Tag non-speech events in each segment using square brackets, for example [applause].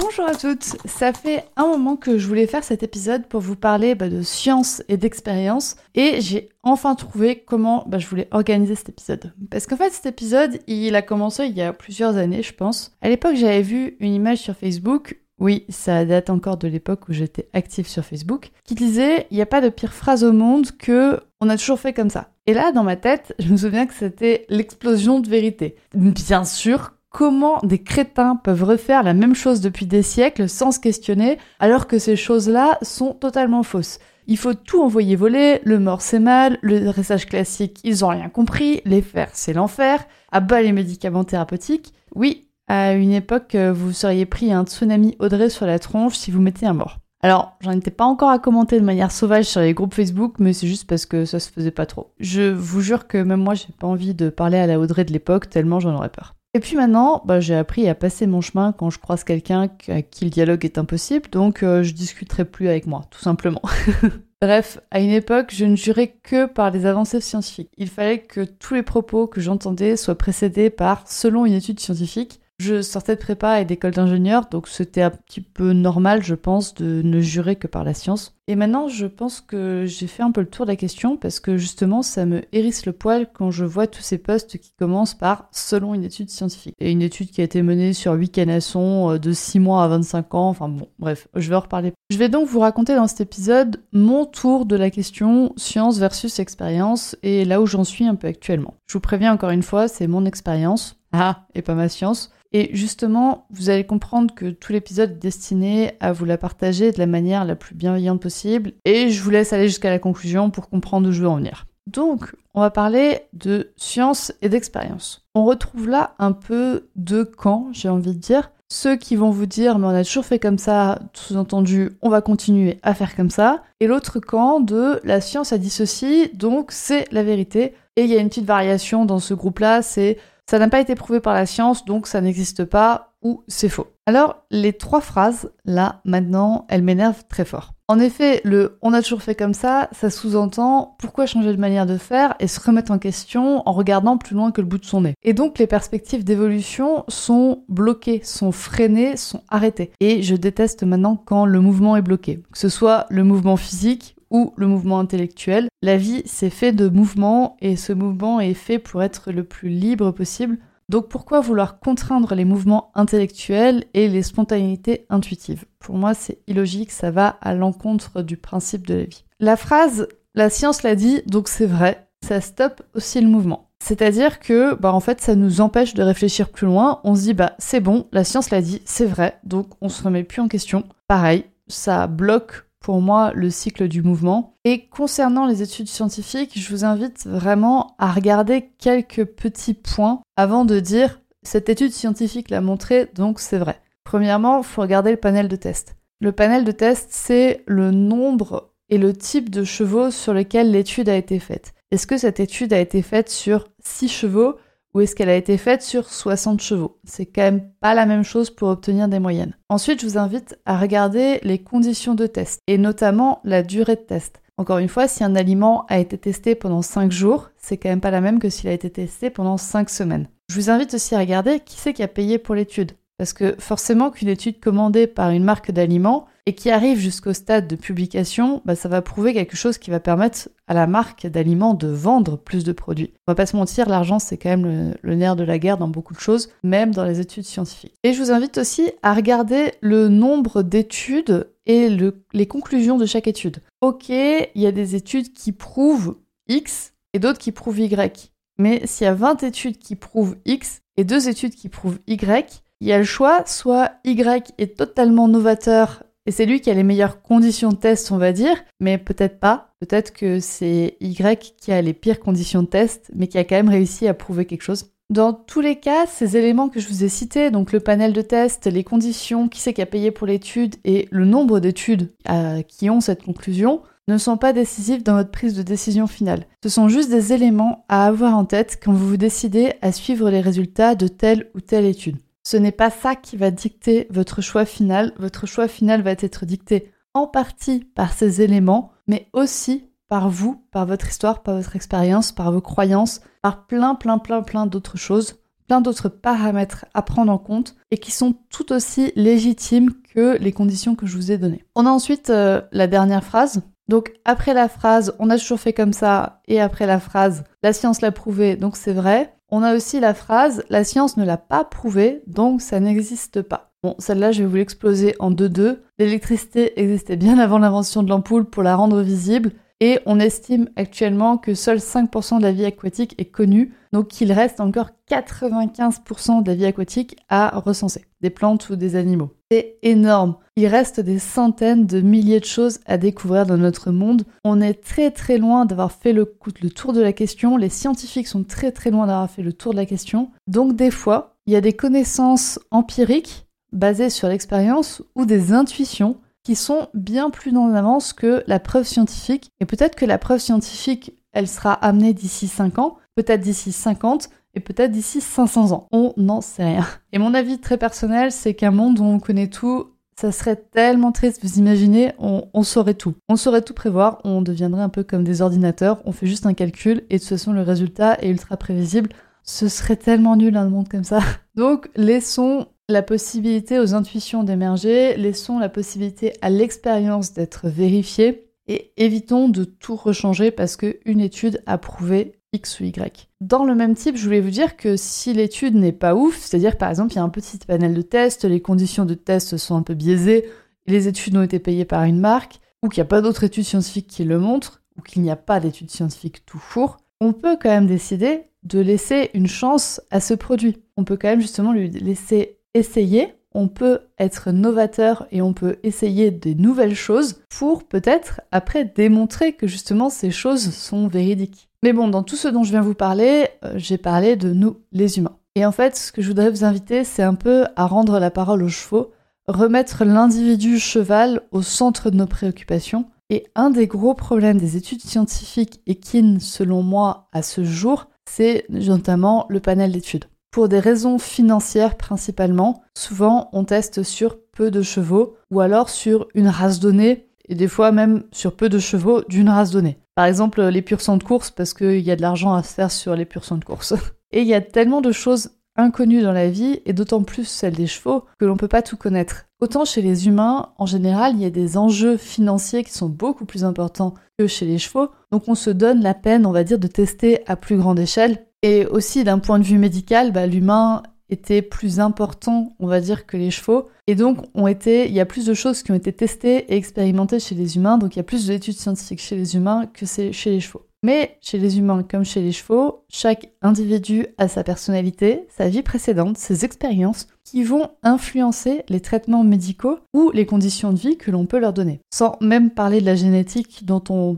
Bonjour à toutes, ça fait un moment que je voulais faire cet épisode pour vous parler bah, de science et d'expérience et j'ai enfin trouvé comment bah, je voulais organiser cet épisode. Parce qu'en fait cet épisode il a commencé il y a plusieurs années je pense. À l'époque j'avais vu une image sur Facebook oui, ça date encore de l'époque où j'étais active sur Facebook, qui disait il n'y a pas de pire phrase au monde que on a toujours fait comme ça. Et là, dans ma tête, je me souviens que c'était l'explosion de vérité. Bien sûr, comment des crétins peuvent refaire la même chose depuis des siècles sans se questionner, alors que ces choses-là sont totalement fausses. Il faut tout envoyer voler, le mort c'est mal, le dressage classique ils ont rien compris, les fers c'est l'enfer, à bas les médicaments thérapeutiques. Oui, à une époque, euh, vous seriez pris un tsunami Audrey sur la tronche si vous mettez un mort. Alors, j'en étais pas encore à commenter de manière sauvage sur les groupes Facebook, mais c'est juste parce que ça se faisait pas trop. Je vous jure que même moi, j'ai pas envie de parler à la Audrey de l'époque, tellement j'en aurais peur. Et puis maintenant, bah, j'ai appris à passer mon chemin quand je croise quelqu'un à qui le dialogue est impossible, donc euh, je discuterai plus avec moi, tout simplement. [laughs] Bref, à une époque, je ne jurais que par les avancées scientifiques. Il fallait que tous les propos que j'entendais soient précédés par selon une étude scientifique, je sortais de prépa et d'école d'ingénieur, donc c'était un petit peu normal, je pense, de ne jurer que par la science. Et maintenant, je pense que j'ai fait un peu le tour de la question parce que justement, ça me hérisse le poil quand je vois tous ces postes qui commencent par selon une étude scientifique. Et une étude qui a été menée sur 8 canassons euh, de 6 mois à 25 ans, enfin bon, bref, je vais en reparler. Je vais donc vous raconter dans cet épisode mon tour de la question science versus expérience et là où j'en suis un peu actuellement. Je vous préviens encore une fois, c'est mon expérience. Ah, et pas ma science. Et justement, vous allez comprendre que tout l'épisode est destiné à vous la partager de la manière la plus bienveillante possible. Et je vous laisse aller jusqu'à la conclusion pour comprendre où je veux en venir. Donc, on va parler de science et d'expérience. On retrouve là un peu deux camps, j'ai envie de dire. Ceux qui vont vous dire, mais on a toujours fait comme ça, sous-entendu, on va continuer à faire comme ça. Et l'autre camp de la science a dit ceci, donc c'est la vérité. Et il y a une petite variation dans ce groupe-là, c'est ça n'a pas été prouvé par la science, donc ça n'existe pas ou c'est faux. Alors, les trois phrases, là, maintenant, elles m'énervent très fort. En effet, le on a toujours fait comme ça, ça sous-entend pourquoi changer de manière de faire et se remettre en question en regardant plus loin que le bout de son nez? Et donc les perspectives d'évolution sont bloquées, sont freinées, sont arrêtées. Et je déteste maintenant quand le mouvement est bloqué. Que ce soit le mouvement physique ou le mouvement intellectuel. La vie, c'est fait de mouvements et ce mouvement est fait pour être le plus libre possible. Donc pourquoi vouloir contraindre les mouvements intellectuels et les spontanéités intuitives? Pour moi, c'est illogique, ça va à l'encontre du principe de la vie. La phrase la science l'a dit, donc c'est vrai, ça stoppe aussi le mouvement. C'est-à-dire que, bah, en fait, ça nous empêche de réfléchir plus loin. On se dit, bah, c'est bon, la science l'a dit, c'est vrai, donc on se remet plus en question. Pareil, ça bloque pour moi le cycle du mouvement. Et concernant les études scientifiques, je vous invite vraiment à regarder quelques petits points avant de dire cette étude scientifique l'a montré, donc c'est vrai. Premièrement, il faut regarder le panel de test. Le panel de test, c'est le nombre et le type de chevaux sur lesquels l'étude a été faite. Est-ce que cette étude a été faite sur 6 chevaux ou est-ce qu'elle a été faite sur 60 chevaux C'est quand même pas la même chose pour obtenir des moyennes. Ensuite, je vous invite à regarder les conditions de test et notamment la durée de test. Encore une fois, si un aliment a été testé pendant 5 jours, c'est quand même pas la même que s'il a été testé pendant 5 semaines. Je vous invite aussi à regarder qui c'est qui a payé pour l'étude. Parce que forcément qu'une étude commandée par une marque d'aliments et qui arrive jusqu'au stade de publication, bah, ça va prouver quelque chose qui va permettre à la marque d'aliments de vendre plus de produits. On va pas se mentir, l'argent c'est quand même le, nerf de la guerre dans beaucoup de choses, même dans les études scientifiques. Et je vous invite aussi à regarder le nombre d'études et les conclusions de chaque étude. Ok, il y a des études qui prouvent X et d'autres qui prouvent Y. Mais s'il y a 20 études qui prouvent X et deux études qui prouvent Y, il y a le choix, soit Y est totalement novateur et c'est lui qui a les meilleures conditions de test, on va dire, mais peut-être pas. Peut-être que c'est Y qui a les pires conditions de test, mais qui a quand même réussi à prouver quelque chose. Dans tous les cas, ces éléments que je vous ai cités, donc le panel de test, les conditions, qui c'est qui a payé pour l'étude et le nombre d'études euh, qui ont cette conclusion, ne sont pas décisifs dans votre prise de décision finale. Ce sont juste des éléments à avoir en tête quand vous vous décidez à suivre les résultats de telle ou telle étude. Ce n'est pas ça qui va dicter votre choix final. Votre choix final va être dicté en partie par ces éléments, mais aussi par vous, par votre histoire, par votre expérience, par vos croyances, par plein, plein, plein, plein d'autres choses, plein d'autres paramètres à prendre en compte et qui sont tout aussi légitimes que les conditions que je vous ai données. On a ensuite euh, la dernière phrase. Donc après la phrase on a toujours fait comme ça et après la phrase la science l'a prouvé donc c'est vrai. On a aussi la phrase la science ne l'a pas prouvé donc ça n'existe pas. Bon, celle-là, je vais vous l'exploser en deux-deux. L'électricité existait bien avant l'invention de l'ampoule pour la rendre visible. Et on estime actuellement que seul 5% de la vie aquatique est connue, donc qu'il reste encore 95% de la vie aquatique à recenser, des plantes ou des animaux. C'est énorme. Il reste des centaines de milliers de choses à découvrir dans notre monde. On est très très loin d'avoir fait le, le tour de la question. Les scientifiques sont très très loin d'avoir fait le tour de la question. Donc des fois, il y a des connaissances empiriques basées sur l'expérience ou des intuitions qui sont bien plus en avance que la preuve scientifique. Et peut-être que la preuve scientifique, elle sera amenée d'ici 5 ans, peut-être d'ici 50 et peut-être d'ici 500 ans. On n'en sait rien. Et mon avis très personnel, c'est qu'un monde où on connaît tout, ça serait tellement triste. Vous imaginez, on, on, saurait tout. On saurait tout prévoir, on deviendrait un peu comme des ordinateurs, on fait juste un calcul et de toute façon le résultat est ultra prévisible. Ce serait tellement nul un monde comme ça. Donc laissons la possibilité aux intuitions d'émerger, laissons la possibilité à l'expérience d'être vérifiée et évitons de tout rechanger parce qu'une étude a prouvé X ou Y. Dans le même type, je voulais vous dire que si l'étude n'est pas ouf, c'est-à-dire par exemple il y a un petit panel de tests, les conditions de test sont un peu biaisées, les études ont été payées par une marque, ou qu'il n'y a pas d'autres études scientifiques qui le montrent, ou qu'il n'y a pas d'études scientifiques tout four, on peut quand même décider de laisser une chance à ce produit. On peut quand même justement lui laisser essayer, on peut être novateur et on peut essayer des nouvelles choses pour peut-être après démontrer que justement ces choses sont véridiques. Mais bon, dans tout ce dont je viens vous parler, euh, j'ai parlé de nous, les humains. Et en fait, ce que je voudrais vous inviter, c'est un peu à rendre la parole aux chevaux, remettre l'individu cheval au centre de nos préoccupations. Et un des gros problèmes des études scientifiques qui, selon moi, à ce jour, c'est notamment le panel d'études. Pour des raisons financières principalement, souvent on teste sur peu de chevaux ou alors sur une race donnée et des fois même sur peu de chevaux d'une race donnée. Par exemple les purs de course parce qu'il y a de l'argent à faire sur les purs de course. [laughs] Et il y a tellement de choses inconnues dans la vie et d'autant plus celles des chevaux que l'on peut pas tout connaître. Autant chez les humains, en général, il y a des enjeux financiers qui sont beaucoup plus importants que chez les chevaux, donc on se donne la peine, on va dire, de tester à plus grande échelle et aussi d'un point de vue médical, bah, l'humain était plus important, on va dire, que les chevaux. Et donc, il y a plus de choses qui ont été testées et expérimentées chez les humains. Donc, il y a plus d'études scientifiques chez les humains que chez les chevaux. Mais chez les humains comme chez les chevaux, chaque individu a sa personnalité, sa vie précédente, ses expériences qui vont influencer les traitements médicaux ou les conditions de vie que l'on peut leur donner. Sans même parler de la génétique dont on,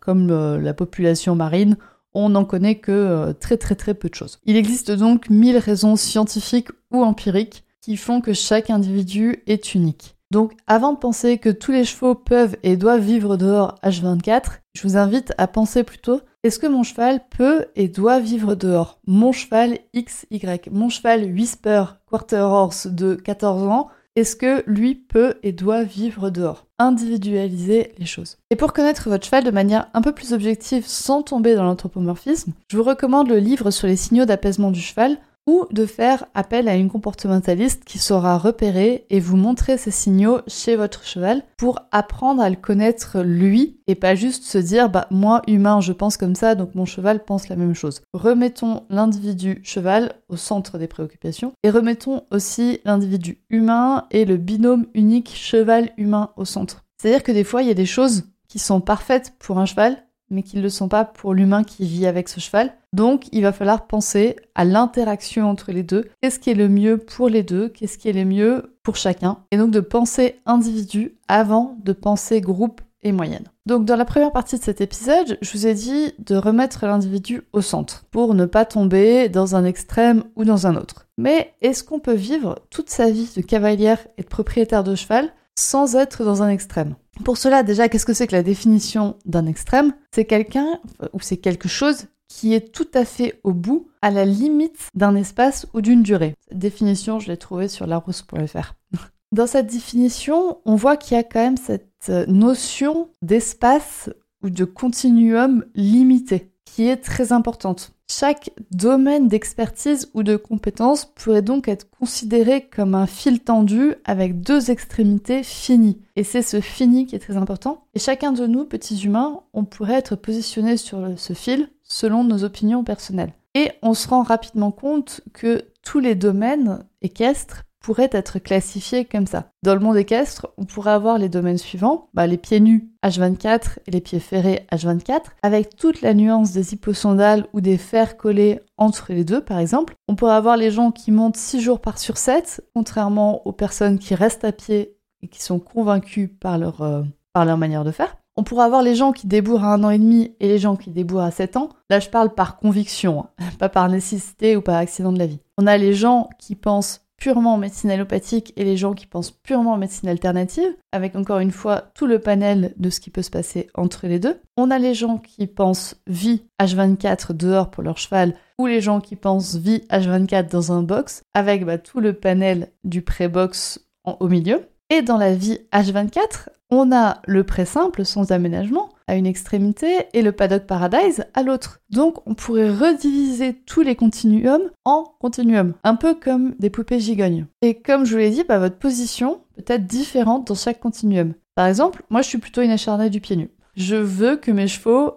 comme euh, la population marine, on n'en connaît que euh, très très très peu de choses. Il existe donc mille raisons scientifiques ou empiriques qui font que chaque individu est unique. Donc avant de penser que tous les chevaux peuvent et doivent vivre dehors H24, je vous invite à penser plutôt est-ce que mon cheval peut et doit vivre dehors? Mon cheval XY, mon cheval Whisper Quarter Horse de 14 ans est-ce que lui peut et doit vivre dehors Individualiser les choses. Et pour connaître votre cheval de manière un peu plus objective sans tomber dans l'anthropomorphisme, je vous recommande le livre sur les signaux d'apaisement du cheval ou de faire appel à une comportementaliste qui saura repérer et vous montrer ces signaux chez votre cheval pour apprendre à le connaître lui et pas juste se dire bah moi humain je pense comme ça donc mon cheval pense la même chose. Remettons l'individu cheval au centre des préoccupations et remettons aussi l'individu humain et le binôme unique cheval humain au centre. C'est-à-dire que des fois il y a des choses qui sont parfaites pour un cheval mais qui ne le sont pas pour l'humain qui vit avec ce cheval. Donc il va falloir penser à l'interaction entre les deux. Qu'est-ce qui est le mieux pour les deux? Qu'est-ce qui est le mieux pour chacun? Et donc de penser individu avant de penser groupe et moyenne. Donc dans la première partie de cet épisode, je vous ai dit de remettre l'individu au centre pour ne pas tomber dans un extrême ou dans un autre. Mais est-ce qu'on peut vivre toute sa vie de cavalière et de propriétaire de cheval sans être dans un extrême? Pour cela, déjà, qu'est-ce que c'est que la définition d'un extrême? C'est quelqu'un ou c'est quelque chose qui est tout à fait au bout, à la limite d'un espace ou d'une durée. Cette définition, je l'ai trouvée sur larousse.fr. [laughs] Dans cette définition, on voit qu'il y a quand même cette notion d'espace ou de continuum limité qui est très importante. Chaque domaine d'expertise ou de compétence pourrait donc être considéré comme un fil tendu avec deux extrémités finies. Et c'est ce fini qui est très important. Et chacun de nous, petits humains, on pourrait être positionné sur ce fil selon nos opinions personnelles. Et on se rend rapidement compte que tous les domaines équestres pourraient être classifiés comme ça. Dans le monde équestre, on pourrait avoir les domaines suivants, bah, les pieds nus H24 et les pieds ferrés H24, avec toute la nuance des hyposondales ou des fers collés entre les deux par exemple. On pourrait avoir les gens qui montent 6 jours par sur 7, contrairement aux personnes qui restent à pied et qui sont convaincus par leur, euh, par leur manière de faire. On pourrait avoir les gens qui débourrent à un an et demi et les gens qui débourrent à 7 ans. Là, je parle par conviction, hein, [laughs] pas par nécessité ou par accident de la vie. On a les gens qui pensent purement en médecine allopathique et les gens qui pensent purement en médecine alternative, avec encore une fois tout le panel de ce qui peut se passer entre les deux. On a les gens qui pensent vie H24 dehors pour leur cheval, ou les gens qui pensent vie H24 dans un box, avec bah, tout le panel du pré-box au milieu. Et dans la vie H24, on a le pré simple sans aménagement une extrémité et le paddock paradise à l'autre. Donc on pourrait rediviser tous les continuums en continuums, un peu comme des poupées gigognes. Et comme je vous l'ai dit, bah, votre position peut être différente dans chaque continuum. Par exemple, moi je suis plutôt une acharnée du pied nu. Je veux que mes chevaux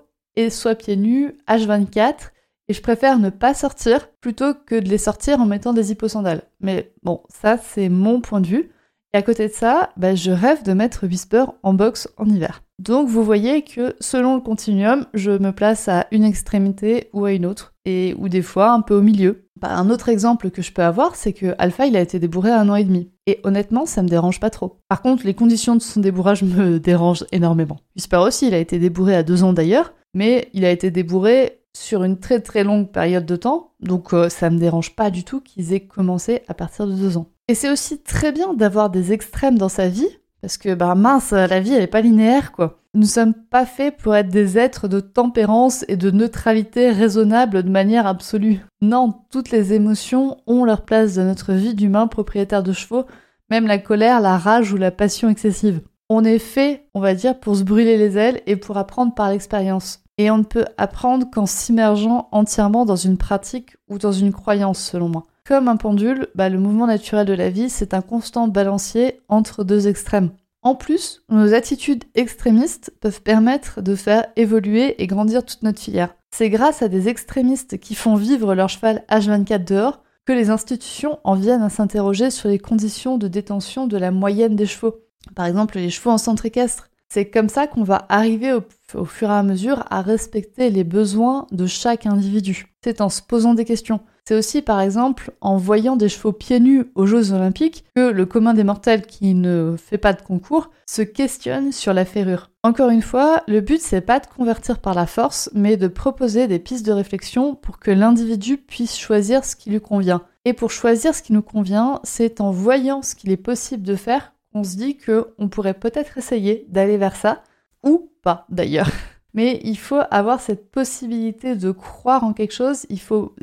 soient pieds nus H24 et je préfère ne pas sortir plutôt que de les sortir en mettant des hipposandales. Mais bon, ça c'est mon point de vue. Et à côté de ça, bah, je rêve de mettre Whisper en box en hiver. Donc vous voyez que selon le continuum, je me place à une extrémité ou à une autre, et ou des fois un peu au milieu. Bah, un autre exemple que je peux avoir, c'est que Alpha il a été débourré un an et demi. Et honnêtement, ça me dérange pas trop. Par contre, les conditions de son débourrage [laughs] me dérangent énormément. Whisper aussi, il a été débourré à deux ans d'ailleurs, mais il a été débourré sur une très très longue période de temps, donc euh, ça me dérange pas du tout qu'ils aient commencé à partir de deux ans. Et c'est aussi très bien d'avoir des extrêmes dans sa vie, parce que, bah mince, la vie, elle est pas linéaire, quoi. Nous sommes pas faits pour être des êtres de tempérance et de neutralité raisonnable de manière absolue. Non, toutes les émotions ont leur place dans notre vie d'humain propriétaire de chevaux, même la colère, la rage ou la passion excessive. On est fait, on va dire, pour se brûler les ailes et pour apprendre par l'expérience. Et on ne peut apprendre qu'en s'immergeant entièrement dans une pratique ou dans une croyance, selon moi. Comme un pendule, bah, le mouvement naturel de la vie, c'est un constant balancier entre deux extrêmes. En plus, nos attitudes extrémistes peuvent permettre de faire évoluer et grandir toute notre filière. C'est grâce à des extrémistes qui font vivre leur cheval H24 dehors que les institutions en viennent à s'interroger sur les conditions de détention de la moyenne des chevaux. Par exemple, les chevaux en centre équestre. C'est comme ça qu'on va arriver au, fur et à mesure à respecter les besoins de chaque individu. C'est en se posant des questions. C'est aussi par exemple en voyant des chevaux pieds nus aux Jeux Olympiques que le commun des mortels qui ne fait pas de concours se questionne sur la ferrure. Encore une fois, le but c'est pas de convertir par la force, mais de proposer des pistes de réflexion pour que l'individu puisse choisir ce qui lui convient. Et pour choisir ce qui nous convient, c'est en voyant ce qu'il est possible de faire qu'on se dit qu'on pourrait peut-être essayer d'aller vers ça, ou pas d'ailleurs. [laughs] Mais il faut avoir cette possibilité de croire en quelque chose, il faut,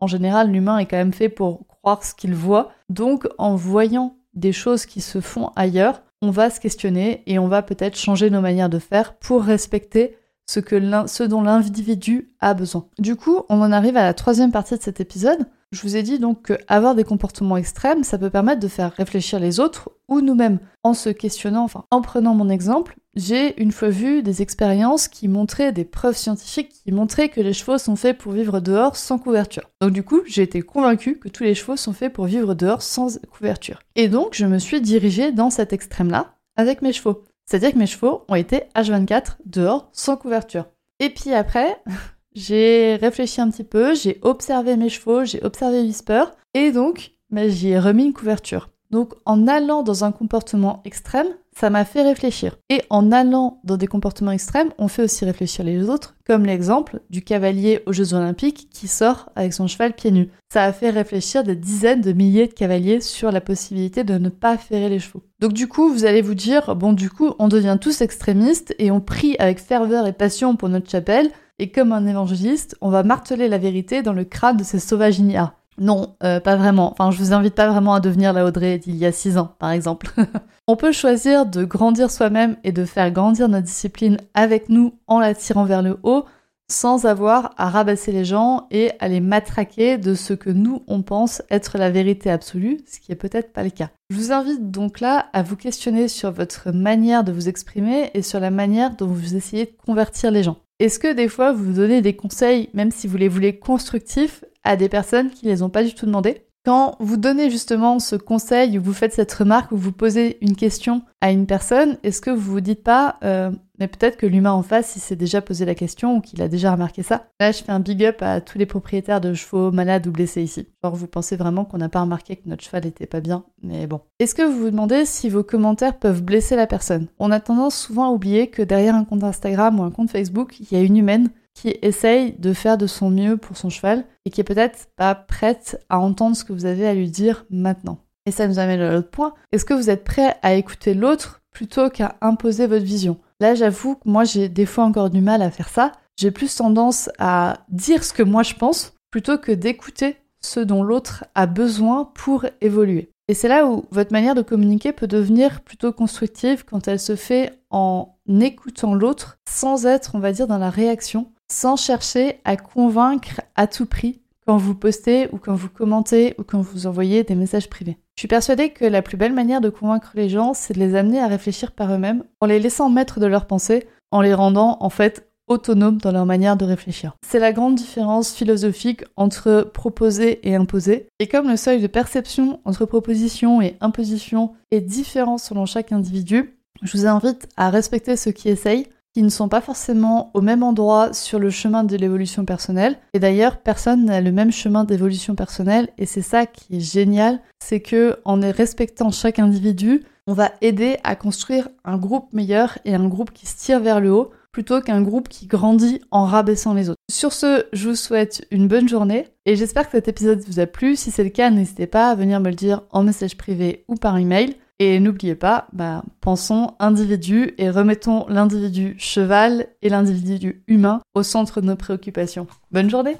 en général, l'humain est quand même fait pour croire ce qu'il voit. Donc, en voyant des choses qui se font ailleurs, on va se questionner et on va peut-être changer nos manières de faire pour respecter ce, que ce dont l'individu a besoin. Du coup, on en arrive à la troisième partie de cet épisode. Je vous ai dit donc qu'avoir des comportements extrêmes, ça peut permettre de faire réfléchir les autres ou nous-mêmes en se questionnant, enfin en prenant mon exemple, j'ai une fois vu des expériences qui montraient des preuves scientifiques qui montraient que les chevaux sont faits pour vivre dehors sans couverture. Donc du coup, j'ai été convaincue que tous les chevaux sont faits pour vivre dehors sans couverture. Et donc, je me suis dirigée dans cet extrême-là avec mes chevaux. C'est-à-dire que mes chevaux ont été H24 dehors sans couverture. Et puis après, [laughs] j'ai réfléchi un petit peu, j'ai observé mes chevaux, j'ai observé Whisper, et donc bah, j'y ai remis une couverture. Donc en allant dans un comportement extrême, ça m'a fait réfléchir. Et en allant dans des comportements extrêmes, on fait aussi réfléchir les autres, comme l'exemple du cavalier aux Jeux Olympiques qui sort avec son cheval pieds nus. Ça a fait réfléchir des dizaines de milliers de cavaliers sur la possibilité de ne pas ferrer les chevaux. Donc du coup, vous allez vous dire, bon du coup, on devient tous extrémistes et on prie avec ferveur et passion pour notre chapelle, et comme un évangéliste, on va marteler la vérité dans le crâne de ces sauvages ignares. Non, euh, pas vraiment. Enfin, je vous invite pas vraiment à devenir la Audrey d'il y a six ans, par exemple. [laughs] On peut choisir de grandir soi-même et de faire grandir notre discipline avec nous en la tirant vers le haut, sans avoir à rabasser les gens et à les matraquer de ce que nous, on pense être la vérité absolue, ce qui est peut-être pas le cas. Je vous invite donc là à vous questionner sur votre manière de vous exprimer et sur la manière dont vous essayez de convertir les gens. Est-ce que des fois vous donnez des conseils, même si vous les voulez constructifs, à des personnes qui ne les ont pas du tout demandé quand vous donnez justement ce conseil ou vous faites cette remarque ou vous posez une question à une personne, est-ce que vous vous dites pas, euh, mais peut-être que l'humain en face, il s'est déjà posé la question ou qu'il a déjà remarqué ça? Là, je fais un big up à tous les propriétaires de chevaux malades ou blessés ici. Genre, vous pensez vraiment qu'on n'a pas remarqué que notre cheval n'était pas bien, mais bon. Est-ce que vous vous demandez si vos commentaires peuvent blesser la personne? On a tendance souvent à oublier que derrière un compte Instagram ou un compte Facebook, il y a une humaine qui essaye de faire de son mieux pour son cheval et qui est peut-être pas prête à entendre ce que vous avez à lui dire maintenant. Et ça nous amène à l'autre point. Est-ce que vous êtes prêt à écouter l'autre plutôt qu'à imposer votre vision? Là, j'avoue que moi, j'ai des fois encore du mal à faire ça. J'ai plus tendance à dire ce que moi je pense plutôt que d'écouter ce dont l'autre a besoin pour évoluer. Et c'est là où votre manière de communiquer peut devenir plutôt constructive quand elle se fait en écoutant l'autre sans être, on va dire, dans la réaction sans chercher à convaincre à tout prix quand vous postez ou quand vous commentez ou quand vous envoyez des messages privés. Je suis persuadée que la plus belle manière de convaincre les gens, c'est de les amener à réfléchir par eux-mêmes, en les laissant maître de leurs pensées, en les rendant en fait autonomes dans leur manière de réfléchir. C'est la grande différence philosophique entre proposer et imposer. Et comme le seuil de perception entre proposition et imposition est différent selon chaque individu, je vous invite à respecter ceux qui essayent, qui ne sont pas forcément au même endroit sur le chemin de l'évolution personnelle. Et d'ailleurs, personne n'a le même chemin d'évolution personnelle et c'est ça qui est génial, c'est que en respectant chaque individu, on va aider à construire un groupe meilleur et un groupe qui se tire vers le haut plutôt qu'un groupe qui grandit en rabaissant les autres. Sur ce, je vous souhaite une bonne journée et j'espère que cet épisode vous a plu. Si c'est le cas, n'hésitez pas à venir me le dire en message privé ou par email. Et n'oubliez pas, bah, pensons individu et remettons l'individu cheval et l'individu humain au centre de nos préoccupations. Bonne journée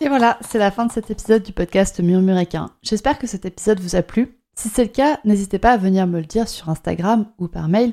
Et voilà, c'est la fin de cet épisode du podcast Murmuréquin. J'espère que cet épisode vous a plu. Si c'est le cas, n'hésitez pas à venir me le dire sur Instagram ou par mail